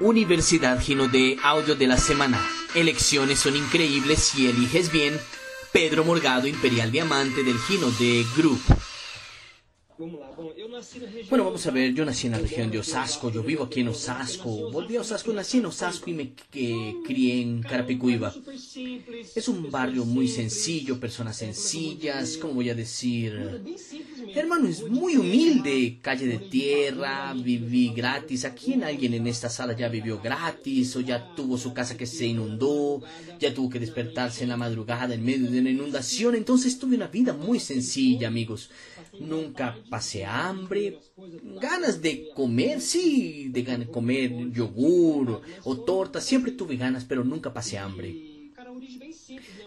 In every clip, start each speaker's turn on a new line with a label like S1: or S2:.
S1: Universidad Gino de Audio de la Semana. Elecciones son increíbles si eliges bien. Pedro Morgado, Imperial Diamante del Gino de Group. Bueno, vamos a ver, yo nací en la región de Osasco, yo vivo aquí en Osasco, volví a Osasco, nací en Osasco y me crié en Carapicuiba. Es un barrio muy sencillo, personas sencillas, ¿cómo voy a decir? Hermano, es muy humilde, calle de tierra, viví gratis. Aquí en alguien en esta sala ya vivió gratis o ya tuvo su casa que se inundó, ya tuvo que despertarse en la madrugada en medio de una inundación. Entonces tuve una vida muy sencilla, amigos. Nunca pasé hambre, ganas de comer, sí, de comer yogur o torta, siempre tuve ganas, pero nunca pasé hambre.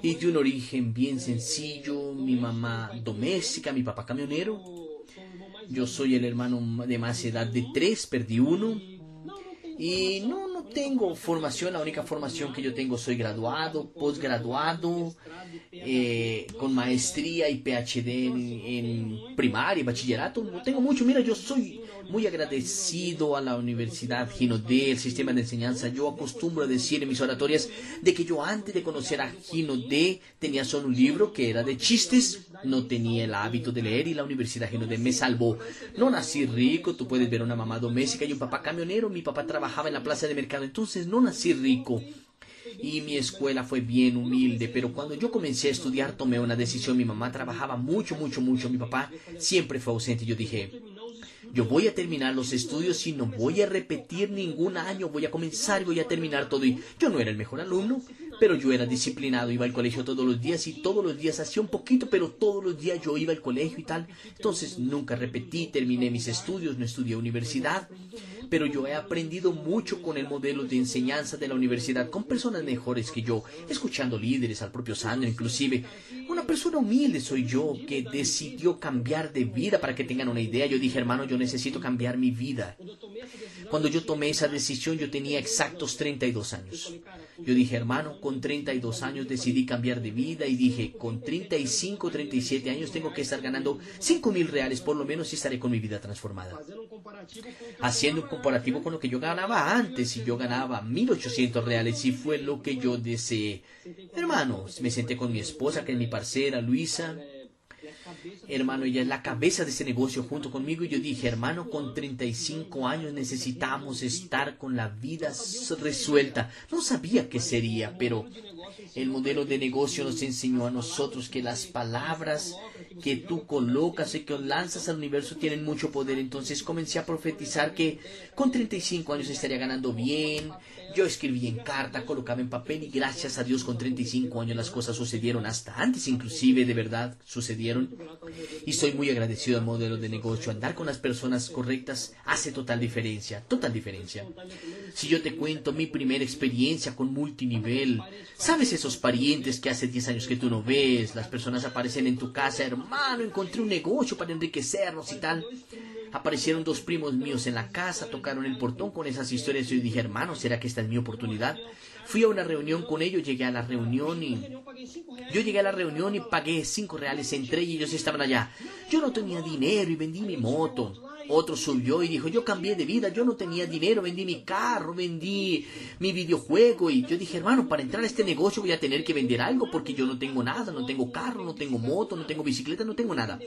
S1: Y de un origen bien sencillo, mi mamá doméstica, mi papá camionero. Yo soy el hermano de más edad de tres, perdí uno. Y no, no tengo formación, la única formación que yo tengo soy graduado, posgraduado, eh, con maestría y PhD en, primaria y bachillerato. No tengo mucho, mira, yo soy muy agradecido a la Universidad Gino D, el sistema de enseñanza. Yo acostumbro a decir en mis oratorias de que yo antes de conocer a Gino D tenía solo un libro que era de chistes, no tenía el hábito de leer y la Universidad Gino D me salvó. No nací rico, tú puedes ver una mamá doméstica y un papá camionero, mi papá trabajaba en la plaza de mercado, entonces no nací rico y mi escuela fue bien humilde, pero cuando yo comencé a estudiar tomé una decisión. Mi mamá trabajaba mucho, mucho, mucho. Mi papá siempre fue ausente. Yo dije, yo voy a terminar los estudios y no voy a repetir ningún año. Voy a comenzar y voy a terminar todo. Y yo no era el mejor alumno, pero yo era disciplinado. Iba al colegio todos los días y todos los días hacía un poquito, pero todos los días yo iba al colegio y tal. Entonces nunca repetí, terminé mis estudios, no estudié universidad pero yo he aprendido mucho con el modelo de enseñanza de la universidad, con personas mejores que yo, escuchando líderes, al propio Sandro inclusive. Una persona humilde soy yo que decidió cambiar de vida para que tengan una idea. Yo dije, hermano, yo necesito cambiar mi vida. Cuando yo tomé esa decisión yo tenía exactos 32 años. Yo dije, hermano, con 32 años decidí cambiar de vida y dije, con 35, 37 años tengo que estar ganando 5 mil reales por lo menos y estaré con mi vida transformada. Haciendo un comparativo con lo que yo ganaba antes y yo ganaba 1.800 reales y fue lo que yo deseé. Hermano, me senté con mi esposa, que es mi parcera, Luisa, Hermano, ella es la cabeza de ese negocio junto conmigo y yo dije, hermano, con 35 años necesitamos estar con la vida resuelta. No sabía qué sería, pero el modelo de negocio nos enseñó a nosotros que las palabras que tú colocas y que lanzas al universo tienen mucho poder. Entonces comencé a profetizar que con 35 años estaría ganando bien. Yo escribí en carta, colocaba en papel y gracias a Dios con 35 años las cosas sucedieron hasta antes inclusive de verdad sucedieron. Y soy muy agradecido al modelo de negocio. Andar con las personas correctas hace total diferencia, total diferencia. Si yo te cuento mi primera experiencia con multinivel, ¿sabes esos parientes que hace 10 años que tú no ves? Las personas aparecen en tu casa, hermano, encontré un negocio para enriquecernos y tal. Aparecieron dos primos míos en la casa, tocaron el portón con esas historias y dije, hermano, ¿será que esta es mi oportunidad? Fui a una reunión con ellos, llegué a la reunión y... Yo llegué a la reunión y pagué cinco reales, entré y ellos estaban allá. Yo no tenía dinero y vendí mi moto. Otro subió y dijo, yo cambié de vida, yo no tenía dinero, vendí mi carro, vendí mi videojuego y yo dije, hermano, para entrar a este negocio voy a tener que vender algo porque yo no tengo nada, no tengo carro, no tengo moto, no tengo bicicleta, no tengo nada.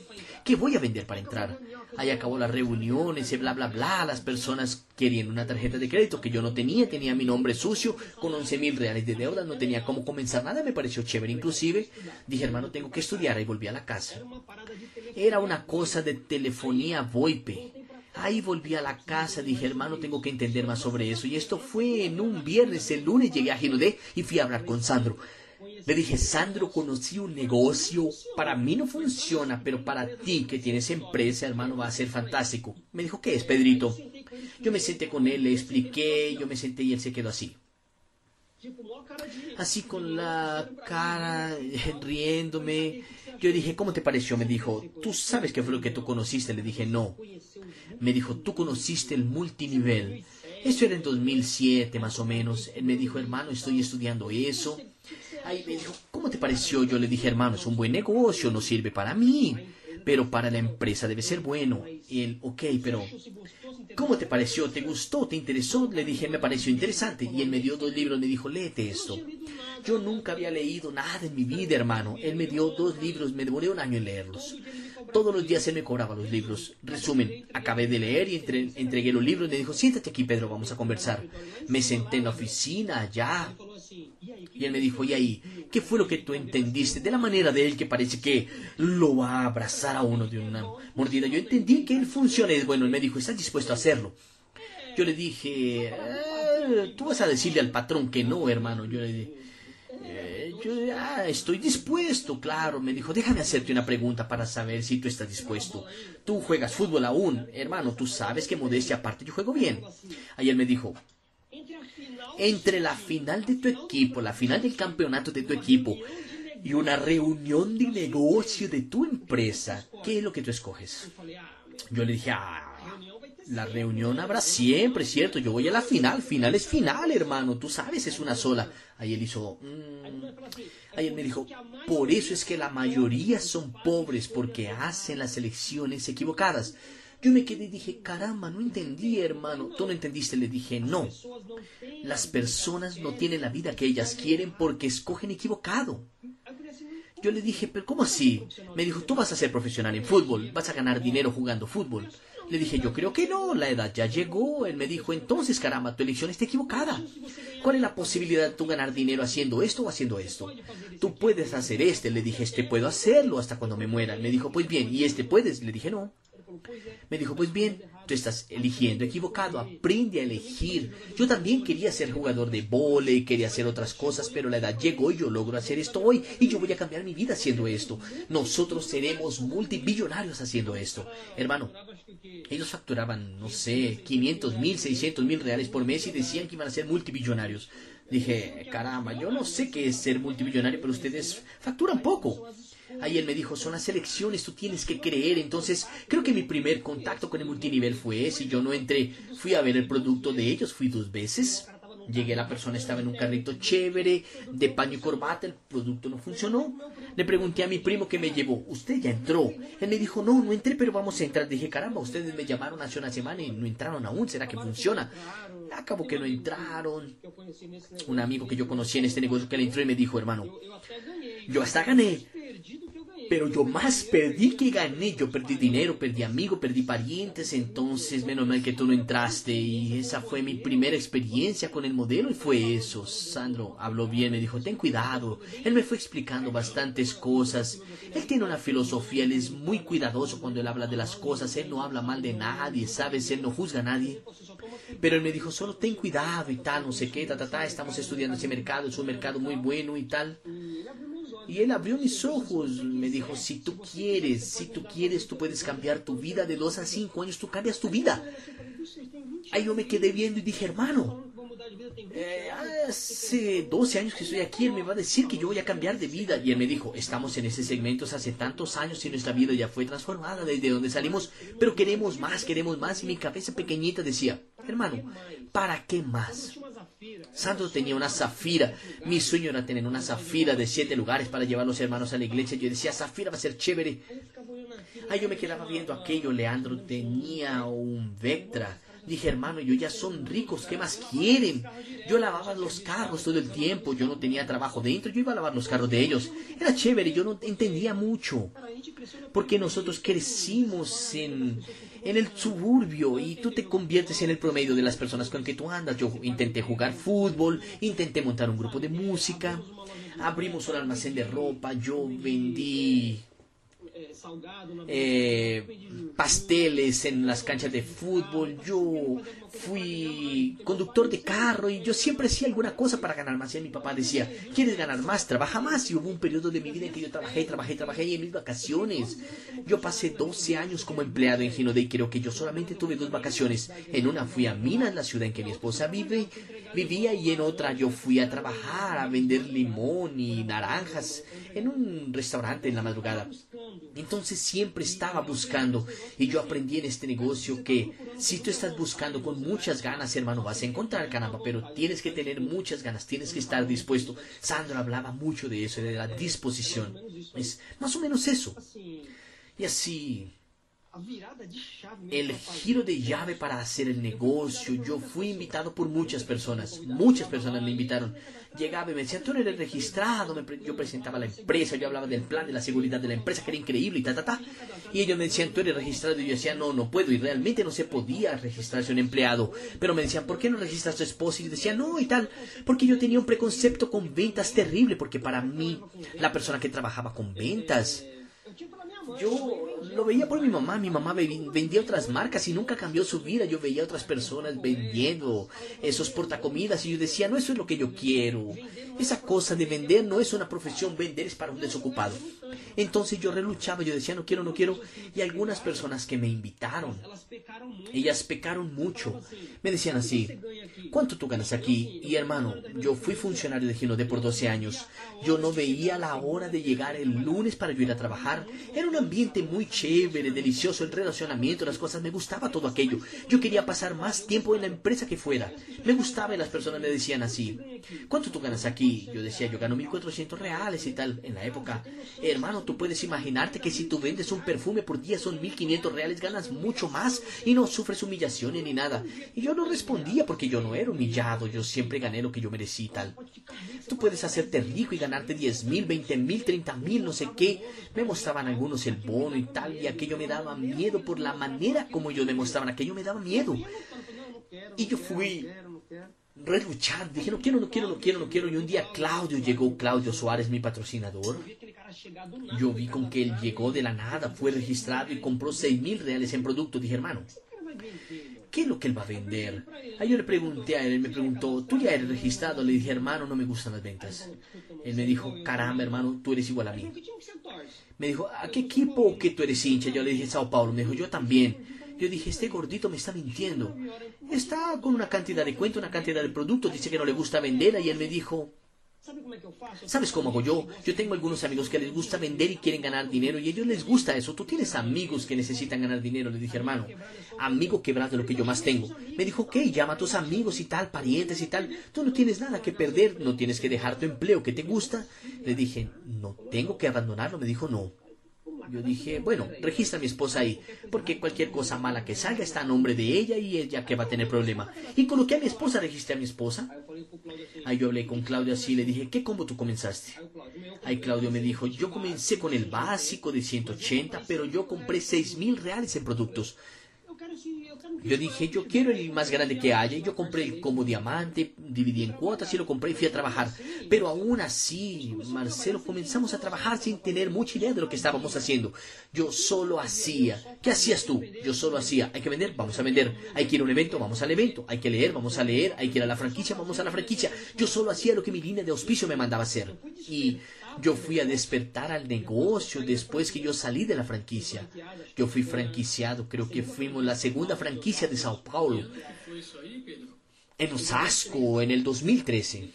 S1: ¿Qué voy a vender para entrar? Ahí acabó la reunión, ese bla, bla, bla, las personas querían una tarjeta de crédito que yo no tenía, tenía mi nombre sucio, con 11 mil reales de deuda, no tenía cómo comenzar nada, me pareció chévere. Inclusive dije, hermano, tengo que estudiar y volví a la casa. Era una cosa de telefonía VoIP. Ahí volví a la casa, dije, hermano, tengo que entender más sobre eso. Y esto fue en un viernes, el lunes llegué a Ginodé y fui a hablar con Sandro. Le dije, Sandro, conocí un negocio, para mí no funciona, pero para ti que tienes empresa, hermano, va a ser fantástico. Me dijo, ¿qué es, Pedrito? Yo me senté con él, le expliqué, yo me senté y él se quedó así. Así con la cara riéndome. Yo dije, ¿cómo te pareció? Me dijo, ¿tú sabes qué fue lo que tú conociste? Le dije, no. Me dijo, tú conociste el multinivel. Eso era en 2007 más o menos. Él me dijo, hermano, estoy estudiando eso. Ahí me dijo, ¿cómo te pareció? Yo le dije, hermano, es un buen negocio, no sirve para mí. pero para la empresa debe ser bueno. Y él, ok, pero ¿cómo te pareció? ¿Te gustó? ¿Te interesó? Le dije, me pareció interesante. Y él me dio dos libros, me dijo, léete esto. Yo nunca había leído nada en mi vida, hermano. Él me dio dos libros, me demoré un año en leerlos. Todos los días él me cobraba los libros. Resumen, acabé de leer y entregué los libros. Me dijo, siéntate aquí, Pedro, vamos a conversar. Me senté en la oficina, allá. Y él me dijo, ¿y ahí? ¿Qué fue lo que tú entendiste? De la manera de él que parece que lo va a abrazar a uno de una mordida. Yo entendí que él funciona. Bueno, él me dijo, ¿estás dispuesto a hacerlo? Yo le dije, eh, tú vas a decirle al patrón que no, hermano. Yo le dije, yo ah, estoy dispuesto, claro. Me dijo, déjame hacerte una pregunta para saber si tú estás dispuesto. Tú juegas fútbol aún, hermano, tú sabes que modestia aparte yo juego bien. Él me dijo, entre la final de tu equipo, la final del campeonato de tu equipo y una reunión de negocio de tu empresa, ¿qué es lo que tú escoges? Yo le dije, ah, la reunión habrá siempre, ¿cierto? Yo voy a la final, final es final, hermano, tú sabes, es una sola. Ahí él hizo, mm". ahí él me dijo, por eso es que la mayoría son pobres, porque hacen las elecciones equivocadas. Yo me quedé y dije, caramba, no entendí, hermano. Tú no entendiste, le dije, no. Las personas no tienen la vida que ellas quieren porque escogen equivocado. Yo le dije, pero ¿cómo así? Me dijo, tú vas a ser profesional en fútbol, vas a ganar dinero jugando fútbol. Le dije, yo creo que no, la edad ya llegó. Él me dijo, entonces, caramba, tu elección está equivocada. ¿Cuál es la posibilidad de tú ganar dinero haciendo esto o haciendo esto? Tú puedes hacer este. Le dije, este puedo hacerlo hasta cuando me muera. Me dijo, pues bien, ¿y este puedes? Le dije, no. Me dijo, pues bien, tú estás eligiendo equivocado, aprende a elegir. Yo también quería ser jugador de vole, quería hacer otras cosas, pero la edad llegó y yo logro hacer esto hoy y yo voy a cambiar mi vida haciendo esto. Nosotros seremos multibillonarios haciendo esto. Hermano, ellos facturaban, no sé, 500 mil, 600 mil reales por mes y decían que iban a ser multibillonarios. Dije, caramba, yo no sé qué es ser multimillonario, pero ustedes facturan poco. Ahí él me dijo, son las elecciones, tú tienes que creer. Entonces, creo que mi primer contacto con el multinivel fue ese. Yo no entré, fui a ver el producto de ellos, fui dos veces. Llegué, la persona estaba en un carrito chévere, de paño y corbata, el producto no funcionó. Le pregunté a mi primo que me llevó, ¿usted ya entró? Él me dijo, no, no entré, pero vamos a entrar. Dije, caramba, ustedes me llamaron hace una semana y no entraron aún, ¿será que funciona? Acabo que no entraron. Un amigo que yo conocí en este negocio que le entró y me dijo, hermano, yo hasta gané, pero yo más perdí que gané. Yo perdí dinero, perdí amigos, perdí parientes. Entonces, menos mal que tú no entraste. Y esa fue mi primera experiencia con el modelo. Y fue eso. Sandro habló bien, me dijo, ten cuidado. Él me fue explicando bastantes cosas. Él tiene una filosofía, él es muy cuidadoso cuando él habla de las cosas. Él no habla mal de nadie, ¿sabes? Él no juzga a nadie. Pero él me dijo, solo ten cuidado y tal, no sé qué, ta, ta, ta. Estamos estudiando ese mercado, es un mercado muy bueno y tal. Y él abrió mis ojos, me dijo, si tú quieres, si tú quieres, tú puedes cambiar tu vida de dos a cinco años, tú cambias tu vida. Ahí yo me quedé viendo y dije, hermano, eh, hace 12 años que estoy aquí, él me va a decir que yo voy a cambiar de vida. Y él me dijo, estamos en ese segmento hace tantos años y nuestra vida ya fue transformada desde donde salimos, pero queremos más, queremos más. Y mi cabeza pequeñita decía, hermano, ¿para qué más? Sandro tenía una zafira. Mi sueño era tener una zafira de siete lugares para llevar a los hermanos a la iglesia. Yo decía, zafira va a ser chévere. Ahí yo me quedaba viendo aquello. Leandro tenía un Vectra. Dije, hermano, yo ya son ricos, ¿qué más quieren? Yo lavaba los carros todo el tiempo, yo no tenía trabajo dentro, yo iba a lavar los carros de ellos. Era chévere, yo no entendía mucho. Porque nosotros crecimos en, en el suburbio y tú te conviertes en el promedio de las personas con que tú andas. Yo intenté jugar fútbol, intenté montar un grupo de música, abrimos un almacén de ropa, yo vendí eh, pasteles en las canchas de fútbol, yo fui conductor de carro y yo siempre hacía alguna cosa para ganar más. Y mi papá decía, ¿quieres ganar más? Trabaja más. Y hubo un periodo de mi vida en que yo trabajé, trabajé, trabajé y en mis vacaciones. Yo pasé 12 años como empleado en Gino y creo que yo solamente tuve dos vacaciones. En una fui a Minas, la ciudad en que mi esposa vive, vivía, y en otra yo fui a trabajar, a vender limón y naranjas en un restaurante en la madrugada. Entonces siempre estaba buscando y yo aprendí en este negocio que si tú estás buscando con muchas ganas, hermano, vas a encontrar, caramba, pero tienes que tener muchas ganas, tienes que estar dispuesto. Sandra hablaba mucho de eso, de la disposición. Es más o menos eso. Y así el giro de llave para hacer el negocio. Yo fui invitado por muchas personas, muchas personas me invitaron. Llegaba y me decían, tú no eres registrado. yo presentaba la empresa, yo hablaba del plan de la seguridad de la empresa, que era increíble y ta, ta, ta. Y ellos me decían, tú eres registrado. Y yo decía, no, no puedo. Y realmente no se podía registrarse un empleado. Pero me decían, ¿por qué no registras a tu esposa? Y yo decía, no, y tal. Porque yo tenía un preconcepto con ventas terrible. Porque para mí, la persona que trabajaba con ventas yo lo veía por mi mamá. Mi mamá vendía otras marcas y nunca cambió su vida. Yo veía otras personas vendiendo esos portacomidas y yo decía, no, eso es lo que yo quiero. Esa cosa de vender no es una profesión, vender es para un desocupado. Entonces yo reluchaba, yo decía, no quiero, no quiero. Y algunas personas que me invitaron, ellas pecaron mucho. Me decían así, ¿cuánto tú ganas aquí? Y hermano, yo fui funcionario de Ginode por 12 años. Yo no veía la hora de llegar el lunes para yo ir a trabajar. Era un ambiente muy chévere, delicioso, el relacionamiento, las cosas, me gustaba todo aquello. Yo quería pasar más tiempo en la empresa que fuera. Me gustaba y las personas me decían así, ¿cuánto tú ganas aquí? Yo decía, yo gano 1.400 reales y tal. En la época, hermano, tú puedes imaginarte que si tú vendes un perfume por día son 1.500 reales, ganas mucho más y no sufres humillaciones ni nada. Y yo no respondía porque yo no era humillado, yo siempre gané lo que yo merecí tal. Tú puedes hacerte rico y ganarte 10 mil, 20 mil, 30 mil, no sé qué. Me mostraban algunos el bono y tal, y aquello me daba miedo por la manera como ellos me mostraban, aquello me daba miedo. Y yo fui reluchar, dije, no quiero, no quiero, no quiero, no quiero. Y un día Claudio llegó, Claudio Suárez, mi patrocinador. Yo vi con que él llegó de la nada, fue registrado y compró 6 mil reales en producto. Dije, hermano, ¿qué es lo que él va a vender? Ahí yo le pregunté a él, él me preguntó, ¿tú ya eres registrado? Le dije, hermano, no me gustan las ventas. Él me dijo, caramba, hermano, tú eres igual a mí. Me dijo, ¿a qué equipo que tú eres hincha? Yo le dije, Sao Paulo. Me dijo, yo también. Yo dije, este gordito me está mintiendo. Está con una cantidad de cuentos, una cantidad de productos, dice que no le gusta vender. Y él me dijo, ¿Sabes cómo hago yo? Yo tengo algunos amigos que les gusta vender y quieren ganar dinero y a ellos les gusta eso. Tú tienes amigos que necesitan ganar dinero. Le dije, hermano, amigo quebrado lo que yo más tengo. Me dijo, ok, llama a tus amigos y tal, parientes y tal. Tú no tienes nada que perder, no tienes que dejar tu empleo que te gusta. Le dije, no tengo que abandonarlo. Me dijo, no. Yo dije, bueno, registra a mi esposa ahí, porque cualquier cosa mala que salga está a nombre de ella y ella que va a tener problema. Y coloqué a mi esposa, registré a mi esposa. Ahí yo hablé con Claudio así, le dije, ¿qué cómo tú comenzaste? Ahí Claudio me dijo, yo comencé con el básico de 180, pero yo compré 6 mil reales en productos. Yo dije, yo quiero el más grande que haya. Y yo compré el como diamante, dividí en cuotas y lo compré y fui a trabajar. Pero aún así, Marcelo, comenzamos a trabajar sin tener mucha idea de lo que estábamos haciendo. Yo solo hacía. ¿Qué hacías tú? Yo solo hacía. Hay que vender, vamos a vender. Hay que ir a un evento, vamos al evento. Hay que leer, vamos a leer. Hay que ir a la franquicia, vamos a la franquicia. Yo solo hacía lo que mi línea de auspicio me mandaba hacer. Y yo fui a despertar al negocio después que yo salí de la franquicia. Yo fui franquiciado, creo que fuimos la segunda franquicia de Sao Paulo. En Osasco, en el 2013.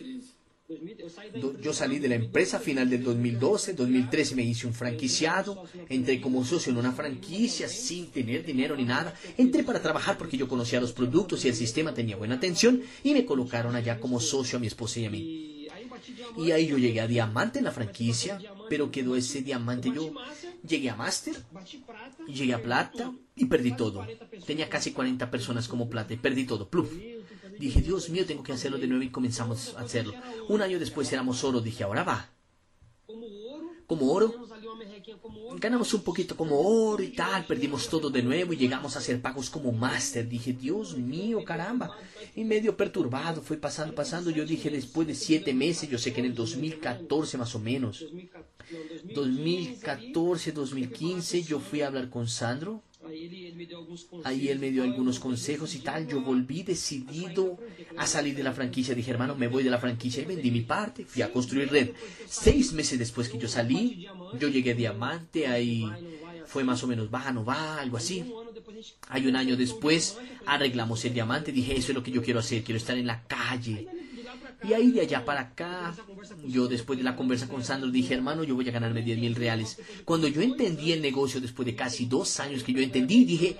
S1: Yo salí de la empresa final del 2012, 2013 me hice un franquiciado, entré como socio en una franquicia sin tener dinero ni nada. Entré para trabajar porque yo conocía los productos y el sistema tenía buena atención y me colocaron allá como socio a mi esposa y a mí. Y ahí yo llegué a diamante en la franquicia, pero quedó ese diamante. Yo llegué a máster, llegué a plata y perdí todo. Tenía casi 40 personas como plata y perdí todo. Pluf. Dije, Dios mío, tengo que hacerlo de nuevo y comenzamos a hacerlo. Un año después éramos oro. Dije, ahora va. Como oro, ganamos un poquito como oro y tal, perdimos todo de nuevo y llegamos a hacer pagos como máster. Dije, Dios mío, caramba. Y medio perturbado, fue pasando, pasando. Yo dije, después de siete meses, yo sé que en el 2014 más o menos, 2014, 2015, yo fui a hablar con Sandro Ahí él me dio algunos consejos y tal. Yo volví decidido a salir de la franquicia. Dije, hermano, me voy de la franquicia y vendí mi parte. Fui a construir red. Seis meses después que yo salí, yo llegué a Diamante. Ahí fue más o menos, va, no va, algo así. Hay un año después, arreglamos el diamante. Dije, eso es lo que yo quiero hacer. Quiero estar en la calle y ahí de allá para acá, yo después de la conversa con Sandro dije, hermano, yo voy a ganarme 10 mil reales. Cuando yo entendí el negocio después de casi dos años que yo entendí, dije,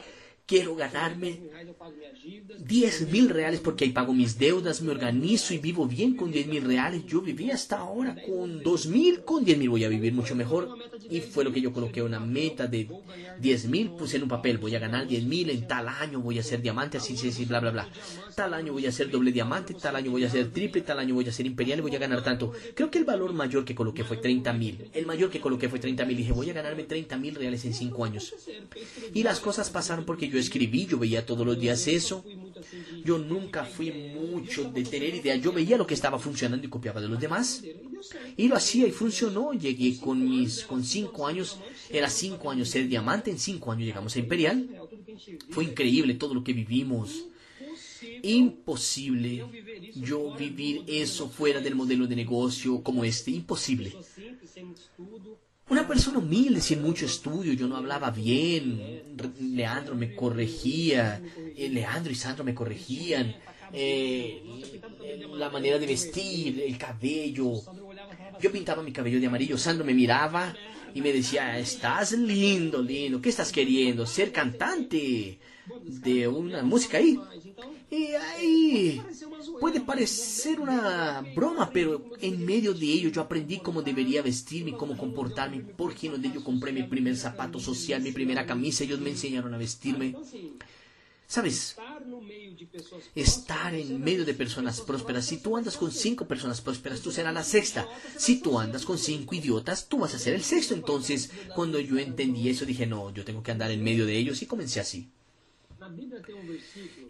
S1: quiero ganarme 10 mil reales porque ahí pago mis deudas, me organizo y vivo bien con 10 mil reales. Yo viví hasta ahora con 2 mil, con 10 mil voy a vivir mucho mejor. Y fue lo que yo coloqué, una meta de 10 mil, puse en un papel, voy a ganar 10 mil, en tal año voy a ser diamante, así, así, así, bla, bla, bla. Tal año voy a ser doble diamante, tal año voy a ser triple, tal año voy a ser imperial y voy a ganar tanto. Creo que el valor mayor que coloqué fue 30 mil. El mayor que coloqué fue 30 mil. Dije, voy a ganarme 30 mil reales en 5 años. Y las cosas pasaron porque escribí, yo veía todos los días eso. Yo nunca fui mucho de tener ideas. Yo veía lo que estaba funcionando y copiaba de los demás. Y lo hacía y funcionó. Llegué con mis con cinco años. Era cinco años ser diamante. En cinco años llegamos a Imperial. Fue increíble todo lo que vivimos. Imposible yo vivir eso fuera del modelo de negocio como este. Imposible. Una persona humilde, sin mucho estudio, yo no hablaba bien, Leandro me corregía, eh, Leandro y Sandro me corregían, eh, la manera de vestir, el cabello. Yo pintaba mi cabello de amarillo, Sandro me miraba y me decía, estás lindo, lindo, ¿qué estás queriendo? ¿Ser cantante de una música ahí? Y ahí puede parecer una broma, pero en medio de ello yo aprendí cómo debería vestirme, cómo comportarme. Por qué de ello compré mi primer zapato social, mi primera camisa. Ellos me enseñaron a vestirme. ¿Sabes? Estar en medio de personas prósperas. Si tú andas con cinco personas prósperas, tú serás la sexta. Si tú andas con cinco idiotas, tú vas a ser el sexto. Entonces, cuando yo entendí eso, dije, no, yo tengo que andar en medio de ellos y comencé así.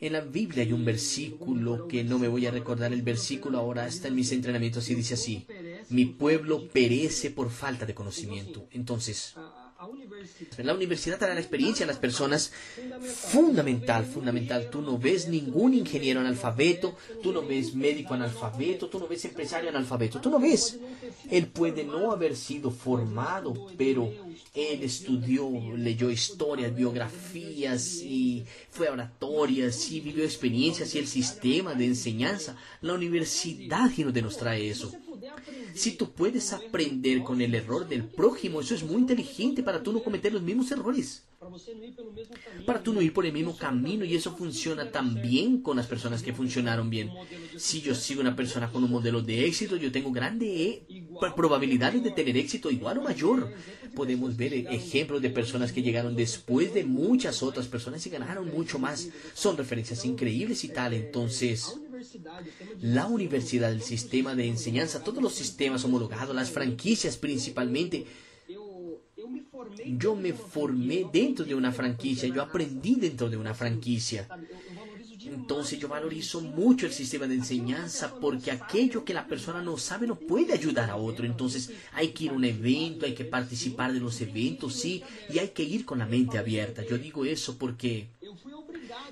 S1: En la Biblia hay un versículo que no me voy a recordar el versículo ahora, está en mis entrenamientos y dice así, mi pueblo perece por falta de conocimiento. Entonces, la universidad dará la experiencia a las personas fundamental, fundamental. Tú no ves ningún ingeniero analfabeto, tú no ves médico analfabeto, tú no ves empresario analfabeto, tú no ves. Él puede no haber sido formado, pero él estudió, leyó historias, biografías y fue a oratorias y vivió experiencias y el sistema de enseñanza. La universidad que nos trae eso. Si tú puedes aprender con el error del prójimo, eso es muy inteligente para tú no cometer los mismos errores. Para tú no ir por el mismo camino y eso funciona también con las personas que funcionaron bien. Si yo sigo una persona con un modelo de éxito, yo tengo grandes probabilidades de tener éxito igual o mayor. Podemos ver ejemplos de personas que llegaron después de muchas otras personas y ganaron mucho más. Son referencias increíbles y tal. Entonces, la universidad, el sistema de enseñanza, todos los sistemas homologados, las franquicias principalmente. Yo me formé dentro de una franquicia, yo aprendí dentro de una franquicia. Entonces yo valorizo mucho el sistema de enseñanza porque aquello que la persona no sabe no puede ayudar a otro. Entonces hay que ir a un evento, hay que participar de los eventos, sí, y hay que ir con la mente abierta. Yo digo eso porque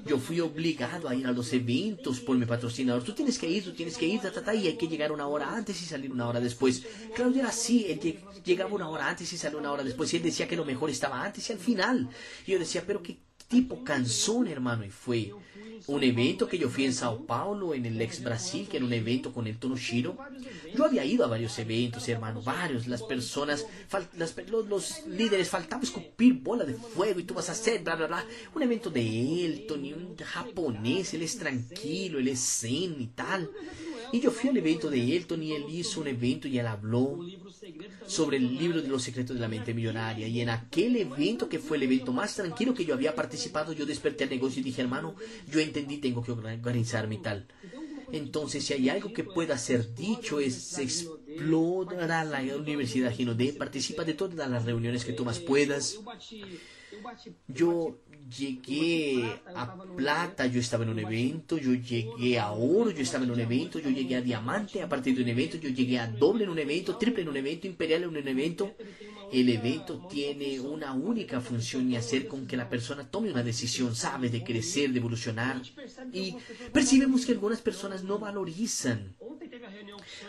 S1: yo fui obligado a ir a los eventos por mi patrocinador. Tú tienes que ir, tú tienes que ir, ta, y hay que llegar una hora antes y salir una hora después. Claudio era así, él llegaba una hora antes y salía una hora después. Y él decía que lo mejor estaba antes y al final. Yo decía, pero qué tipo cansón, hermano. Y fue un evento que yo fui en Sao Paulo, en el ex Brasil, que era un evento con el Tonoshiro. Yo había ido a varios eventos, hermano, varios. Las personas, los, líderes faltaba escupir bola de fuego y tú vas a hacer, bla, bla, bla. Un evento de Elton y un japonés, él es tranquilo, él es zen y tal. Y yo fui al evento de Elton y él hizo un evento y él habló sobre el libro de los secretos de la mente millonaria. Y en aquel evento, que fue el evento más tranquilo que yo había participado, yo desperté al negocio y dije, hermano, yo entendí, tengo que organizarme y tal. Entonces, si hay algo que pueda ser dicho, es explora la Universidad Ginodé, participa de todas las reuniones que tú más puedas. Yo llegué a plata, yo estaba en un evento, yo llegué a oro, yo estaba en un evento, yo llegué a diamante a partir de un evento, yo llegué a doble en un evento, triple en un evento, imperial en un evento. El evento tiene una única función y hacer con que la persona tome una decisión, sabe, de crecer, de evolucionar. Y percibimos que algunas personas no valorizan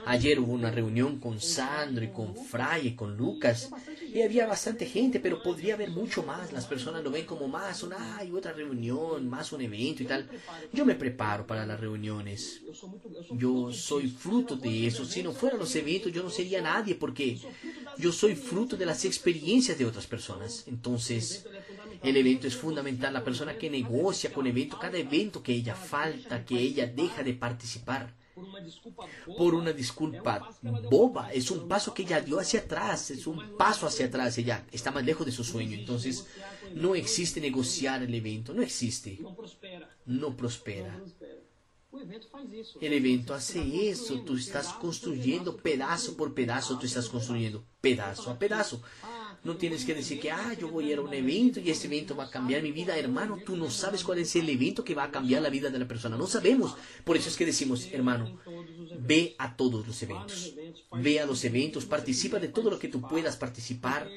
S1: Ayer hubo una reunión con Sandro y con Fray y con Lucas y había bastante gente, pero podría haber mucho más. Las personas lo ven como más una, hay otra reunión, más un evento y tal. Yo me preparo para las reuniones. Yo soy fruto de eso. Si no fueran los eventos, yo no sería nadie porque yo soy fruto de las experiencias de otras personas. Entonces, El evento es fundamental. La persona que negocia con evento, cada evento que ella falta, que ella deja de participar por una disculpa boba, es un paso que ella dio hacia atrás, es un paso hacia atrás, ella está más lejos de su sueño. Entonces, no existe negociar el evento, no existe. No prospera. El evento hace eso, tú estás construyendo pedazo por pedazo, tú estás construyendo pedazo a pedazo. No tienes que decir que, ah, yo voy a ir a un evento y ese evento va a cambiar mi vida. Hermano, tú no sabes cuál es el evento que va a cambiar la vida de la persona. No sabemos. Por eso es que decimos, hermano, ve a todos los eventos. Ve a los eventos, participa de todo lo que tú puedas participar.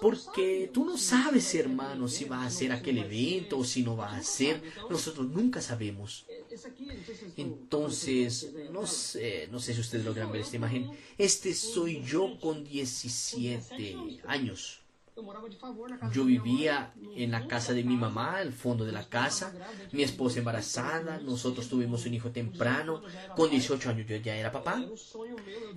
S1: Porque tú no sabes, hermano, si va a ser aquel evento o si no va a ser. Nosotros nunca sabemos. Entonces, no sé, no sé si ustedes logran ver esta imagen. Este soy yo con 17 años. Yo vivía en la casa de mi mamá, al fondo de la casa, mi esposa embarazada, nosotros tuvimos un hijo temprano, con 18 años yo ya era papá.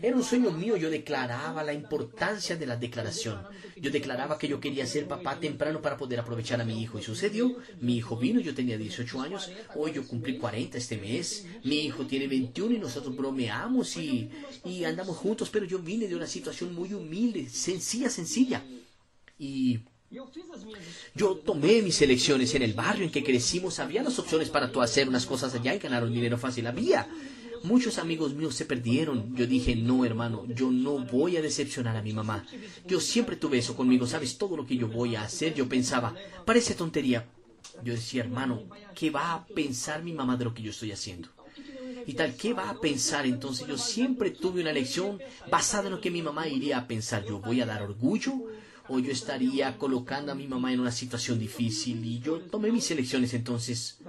S1: Era un sueño mío, yo declaraba la importancia de la declaración. Yo declaraba que yo quería ser papá temprano para poder aprovechar a mi hijo. Y sucedió. Mi hijo vino, yo tenía 18 años, hoy yo cumplí 40 este mes, mi hijo tiene 21 y nosotros bromeamos y, y andamos juntos, pero yo vine de una situación muy humilde, sencilla, sencilla. Y yo tomé mis elecciones en el barrio en que crecimos. Había las opciones para tú hacer unas cosas allá y ganar un dinero fácil. Había. Muchos amigos míos se perdieron. Yo dije, no, hermano, yo no voy a decepcionar a mi mamá. Yo siempre tuve eso conmigo. ¿Sabes? Todo lo que yo voy a hacer, yo pensaba, parece tontería. Yo decía, hermano, ¿qué va a pensar mi mamá de lo que yo estoy haciendo? y tal, ¿qué va a pensar? Entonces yo siempre tuve una lección basada en lo que mi mamá iría a pensar. Yo voy a dar orgullo o yo estaría colocando a mi mamá en una situación difícil y yo tomé mis elecciones entonces.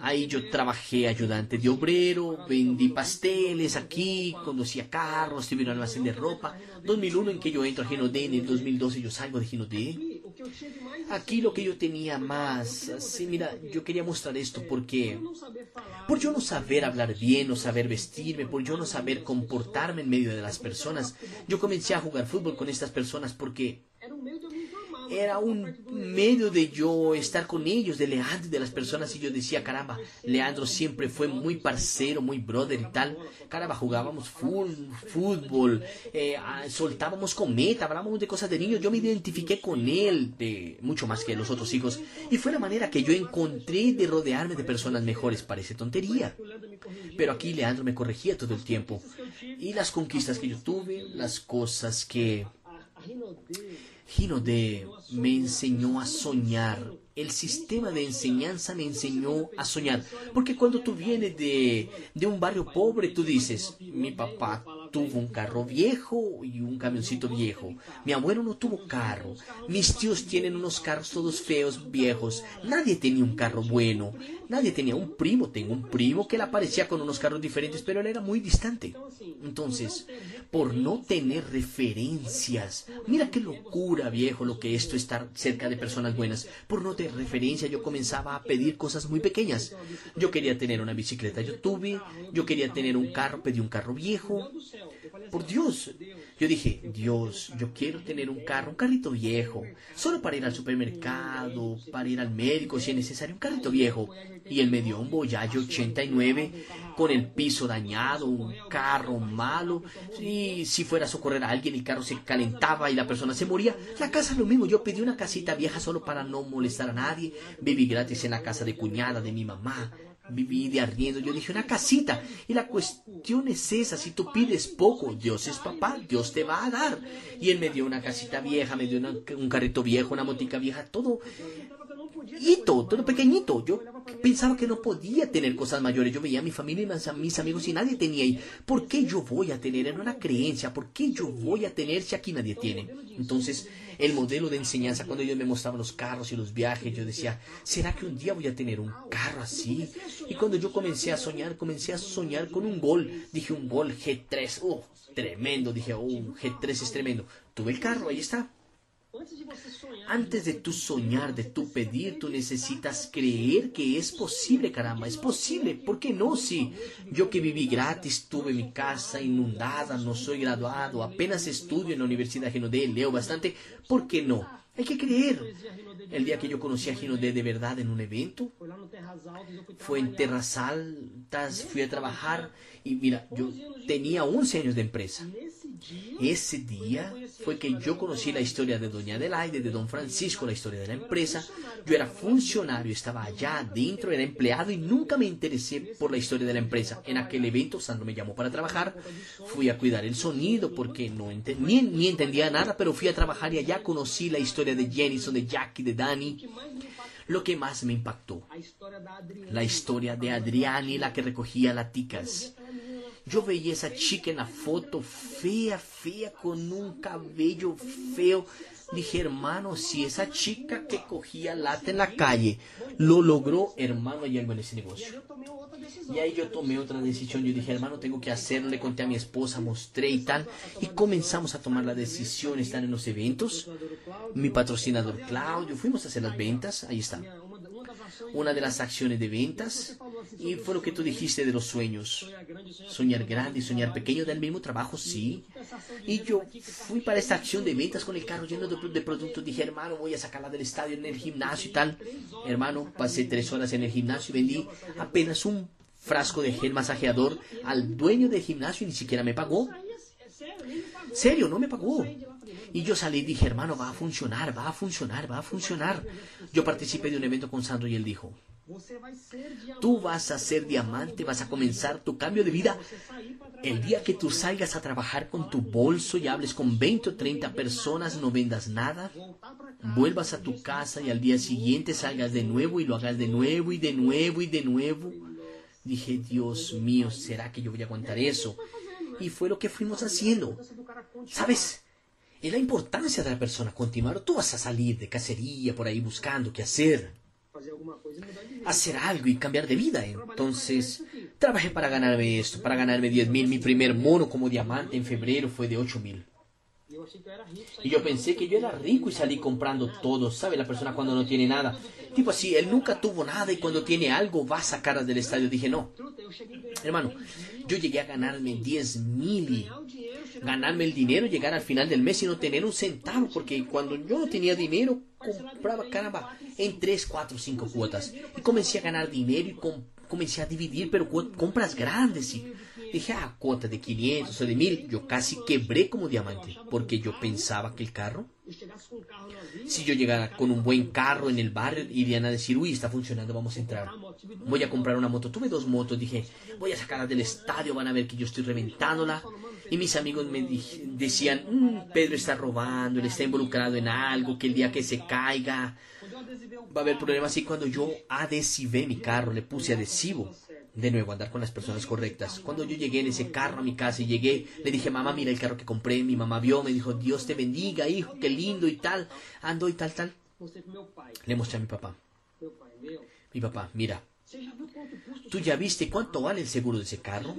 S1: Ahí yo trabajé ayudante de obrero, vendí pasteles aquí, conducía carros, tuve un almacén de ropa. 2001 en que yo entro a Ginodé, en el 2012 yo salgo de Ginodé. Aquí lo que yo tenía más, sí, mira, yo quería mostrar esto porque, por yo no saber hablar bien, no saber vestirme, por yo no saber comportarme en medio de las personas, yo comencé a jugar fútbol con estas personas porque era un medio de yo estar con ellos, de Leandro y de las personas, y yo decía, caramba, Leandro siempre fue muy parcero, muy brother y tal. Caramba, jugábamos fútbol, eh, ah, soltábamos cometa, hablábamos de cosas de niños. Yo me identifiqué con él, de mucho más que los otros hijos, y fue la manera que yo encontré de rodearme de personas mejores. Parece tontería, pero aquí Leandro me corregía todo el tiempo. Y las conquistas que yo tuve, las cosas que de me enseñó a soñar. El sistema de enseñanza me enseñó a soñar. Porque cuando tú vienes de, de un barrio pobre, tú dices, mi papá tuvo un carro viejo y un camioncito viejo. Mi abuelo no tuvo carro. Mis tíos tienen unos carros todos feos, viejos. Nadie tenía un carro bueno. Nadie tenía un primo. Tengo un primo que le aparecía con unos carros diferentes, pero él era muy distante. Entonces, por no tener referencias, mira qué locura, viejo, lo que esto estar cerca de personas buenas. Por no tener referencia, yo comenzaba a pedir cosas muy pequeñas. Yo quería tener una bicicleta, yo tuve. Yo quería tener un carro, pedí un carro viejo. Por Dios. Yo dije, Dios, yo quiero tener un carro, un carrito viejo, solo para ir al supermercado, para ir al médico si es necesario, un carrito viejo. Y él me dio un Voyage 89 con el piso dañado, un carro malo. Y si fuera a socorrer a alguien, el carro se calentaba y la persona se moría. La casa es lo mismo. Yo pedí una casita vieja solo para no molestar a nadie. Viví gratis en la casa de cuñada de mi mamá viví de arriendo. Yo dije, una casita. Y la cuestión es esa, si tú pides poco, Dios es papá, Dios te va a dar. Y él me dio una casita vieja, me dio un carrito viejo, una motica vieja, todo hito, todo pequeñito. Yo pensaba que no podía tener cosas mayores. Yo veía a mi familia y a mis amigos y nadie tenía ahí. ¿Por qué yo voy a tener? Era una creencia. ¿Por qué yo voy a tener si aquí nadie tiene? Entonces, el modelo de enseñanza, cuando ellos me mostraban los carros y los viajes, yo decía, ¿será que un día voy a tener un carro así? Y cuando yo comencé a soñar, comencé a soñar con un gol. Dije, un gol G3, oh, tremendo. Dije, oh, un G3 es tremendo. Tuve el carro, ahí está. Antes de tu soñar, de tu pedir, tú necesitas creer que es posible, caramba, es posible. ¿Por qué no? Si yo que viví gratis, tuve mi casa inundada, no soy graduado, apenas estudio en la Universidad de Genodé, leo bastante, ¿por qué no? Hay que creer. El día que yo conocí a Ginodé de verdad en un evento, fue en Terras Altas, fui a trabajar y mira, yo tenía 11 años de empresa. Ese día fue que yo conocí la historia de Doña Adelaide, de Don Francisco, la historia de la empresa. Yo era funcionario, estaba allá adentro, era empleado y nunca me interesé por la historia de la empresa. En aquel evento, Sandro me llamó para trabajar. Fui a cuidar el sonido porque no ni entendía nada, pero fui a trabajar y allá conocí la historia de Jenison, de Jackie, de Danny. Lo que más me impactó, la historia de Adriani, la que recogía laticas. Yo veía esa chica en la foto fea, fea, con un cabello feo. Dije, hermano, si esa chica que cogía lata en la calle lo logró, hermano, hay algo en ese negocio. Y ahí yo tomé otra decisión. Yo dije, hermano, tengo que hacerlo. Le conté a mi esposa, mostré y tal. Y comenzamos a tomar la decisión, estar en los eventos. Mi patrocinador Claudio, fuimos a hacer las ventas. Ahí está una de las acciones de ventas y fue lo que tú dijiste de los sueños. Soñar grande y soñar pequeño del mismo trabajo, sí. Y yo fui para esta acción de ventas con el carro lleno de, productos. Dije, hermano, voy a sacarla del estadio en el gimnasio y tal. Hermano, pasé tres horas en el gimnasio y vendí apenas un frasco de gel masajeador al dueño del gimnasio y ni siquiera me pagó. Serio, no me pagó. Y yo salí y dije, hermano, va a funcionar, va a funcionar, va a funcionar. Yo participé de un evento con Sandro y él dijo, tú vas a ser diamante, vas a comenzar tu cambio de vida. El día que tú salgas a trabajar con tu bolso y hables con 20 o 30 personas, no vendas nada, vuelvas a tu casa y al día siguiente salgas de nuevo y lo hagas de nuevo y de nuevo y de nuevo. Dije, Dios mío, ¿será que yo voy a aguantar eso? Y fue lo que fuimos haciendo. ¿Sabes? y la importancia de la persona continuar. Tú vas a salir de cacería por ahí buscando qué hacer, hacer algo y cambiar de vida. Entonces, trabajé para ganarme esto, para ganarme 10 mil. Mi primer mono como diamante en febrero fue de 8 mil. Y yo pensé que yo era rico y salí comprando todo. ¿Sabe la persona cuando no tiene nada? Tipo así, él nunca tuvo nada y cuando tiene algo va a sacar del estadio. Dije, no. Hermano, yo llegué a ganarme 10 mil ganarme el dinero, llegar al final del mes y no tener un centavo, porque cuando yo no tenía dinero, compraba, caramba, en 3, 4, 5 cuotas. Y comencé a ganar dinero y comencé a dividir, pero compras grandes. Y dije, ah, cuota de 500 o de 1000. Yo casi quebré como diamante, porque yo pensaba que el carro si yo llegara con un buen carro en el barrio, irían a decir, uy, está funcionando, vamos a entrar. Voy a comprar una moto. Tuve dos motos, dije, voy a sacarla del estadio, van a ver que yo estoy reventándola. Y mis amigos me decían, mm, Pedro está robando, él está involucrado en algo, que el día que se caiga va a haber problemas. Y cuando yo adhesivé mi carro, le puse adhesivo, de nuevo, andar con las personas correctas. Cuando yo llegué en ese carro a mi casa y llegué, le dije, mamá, mira el carro que compré. Mi mamá vio, me dijo, Dios te bendiga, hijo, qué lindo y tal. Ando y tal, tal. Le mostré a mi papá. Mi papá, mira, ¿Tú ya viste cuánto vale el seguro de ese carro?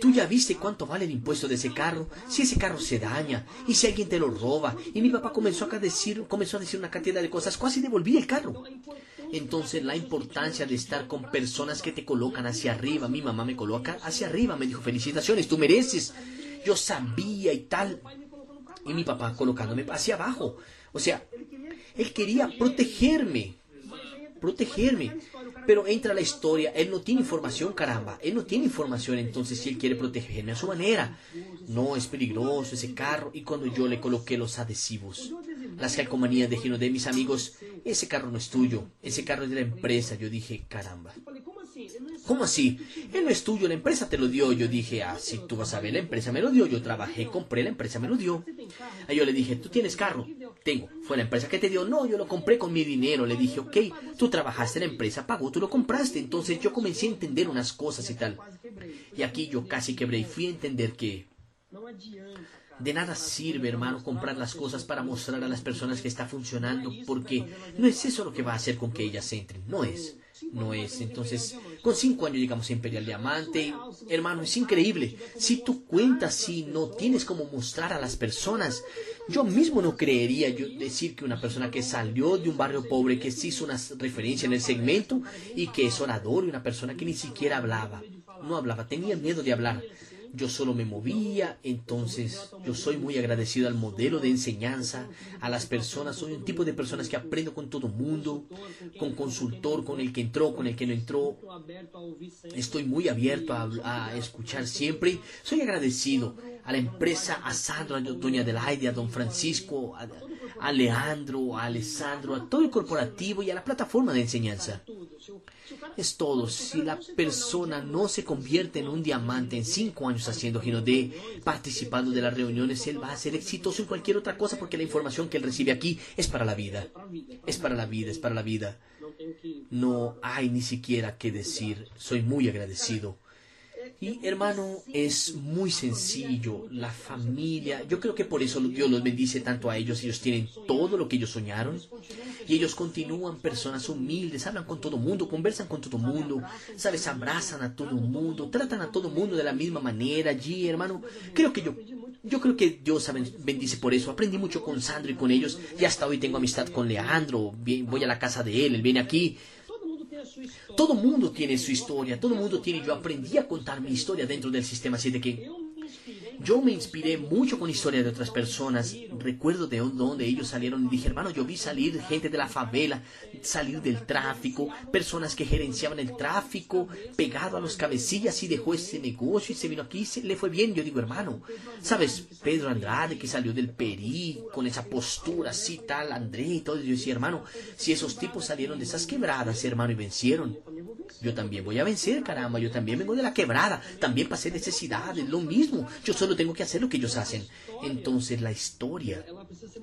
S1: ¿Tú ya viste cuánto vale el impuesto de ese carro? Si ese carro se daña y si alguien te lo roba. Y mi papá comenzó a decir, comenzó a decir una cantidad de cosas. Casi devolví el carro. Entonces la importancia de estar con personas que te colocan hacia arriba. Mi mamá me coloca hacia arriba. Me dijo, felicitaciones, tú mereces. Yo sabía y tal. Y mi papá colocándome hacia abajo. O sea, él quería protegerme. Protegerme. Pero entra la historia, él no tiene información, caramba, él no tiene información, entonces si él quiere protegerme a su manera. No, es peligroso ese carro. Y cuando yo le coloqué los adhesivos, las calcomanías de Gino de mis amigos, ese carro no es tuyo, ese carro es de la empresa. Yo dije, caramba. ¿Cómo así? Él no es tuyo, la empresa te lo dio. Yo dije, ah, sí, tú vas a ver, la empresa me lo dio. Yo trabajé, compré, la empresa me lo dio. Ahí yo le dije, ¿tú tienes carro? Tengo. ¿Fue la empresa que te dio? No, yo lo compré con mi dinero. Le dije, ok, tú trabajaste, la empresa pagó, tú lo compraste. Entonces yo comencé a entender unas cosas y tal. Y aquí yo casi quebré y fui a entender que de nada sirve, hermano, comprar las cosas para mostrar a las personas que está funcionando, porque no es eso lo que va a hacer con que ellas entren, no es no es. Entonces, con cinco años llegamos a Imperial Diamante. Hermano, es increíble. Si tú cuentas, si no tienes como mostrar a las personas, yo mismo no creería yo decir que una persona que salió de un barrio pobre, que se hizo una referencia en el segmento y que es orador y una persona que ni siquiera hablaba, no hablaba, tenía miedo de hablar. Yo solo me movía, entonces yo soy muy agradecido al modelo de enseñanza, a las personas, soy un tipo de personas que aprendo con todo mundo, con consultor, con el que entró, con el que no entró, estoy muy abierto a, escuchar siempre, soy agradecido a la empresa, a Sandro, a doña Adelaide, a don Francisco, a, a Leandro, a Alessandro, a todo el corporativo y a la plataforma de enseñanza. Es todo. Si la persona no se convierte en un diamante en cinco años haciendo Ginodé, participando de las reuniones, él va a ser exitoso en cualquier otra cosa porque la información que él recibe aquí es para la vida. Es para la vida, es para la vida. No hay ni siquiera que decir. Soy muy agradecido y hermano, es muy sencillo, la familia, yo creo que por eso Dios los bendice tanto a ellos, ellos tienen todo lo que ellos soñaron y ellos continúan personas humildes, hablan con todo mundo, conversan con todo mundo, sabes, abrazan a todo mundo, tratan a todo mundo de la misma manera allí, hermano. Creo que yo yo creo que Dios bendice por eso. Aprendí mucho con Sandro y con ellos. Y hasta hoy tengo amistad con Leandro. Voy a la casa de él. Él viene aquí. Todo mundo tiene su historia, todo mundo tiene. Yo aprendí a contar mi historia dentro del sistema, así de que yo me inspiré mucho con historias de otras personas. Recuerdo de dónde ellos salieron y dije, hermano, yo vi salir gente de la favela, salir del tráfico, personas que gerenciaban el tráfico, pegado a los cabecillas y dejó ese negocio y se vino aquí y se le fue bien. Yo digo, hermano, ¿sabes? Pedro Andrade que salió del Perí con esa postura así tal, André y todo. Yo decía, hermano, si esos tipos salieron de esas quebradas, hermano, y vencieron, yo también voy a vencer, caramba, yo también vengo de la quebrada, también pasé necesidades, lo mismo. Yo solo tengo que hacer lo que ellos hacen. Entonces la historia,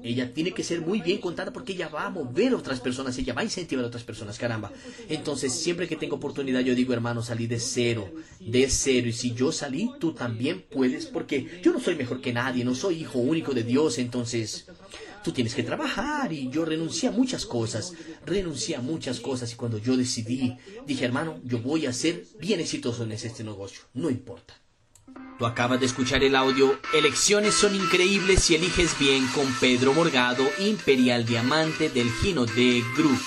S1: ella tiene que ser muy bien contada porque ella va a mover a otras personas, ella va a incentivar a otras personas, caramba. Entonces siempre que tengo oportunidad yo digo, hermano, salí de cero, de cero. Y si yo salí, tú también puedes porque yo no soy mejor que nadie, no soy hijo único de Dios, entonces tú tienes que trabajar y yo renuncié a muchas cosas, renuncié a muchas cosas y cuando yo decidí, dije hermano, yo voy a ser bien exitoso en este negocio, no importa. Tú acabas de escuchar el audio Elecciones son increíbles si eliges bien con Pedro Morgado, Imperial Diamante del Gino de Group.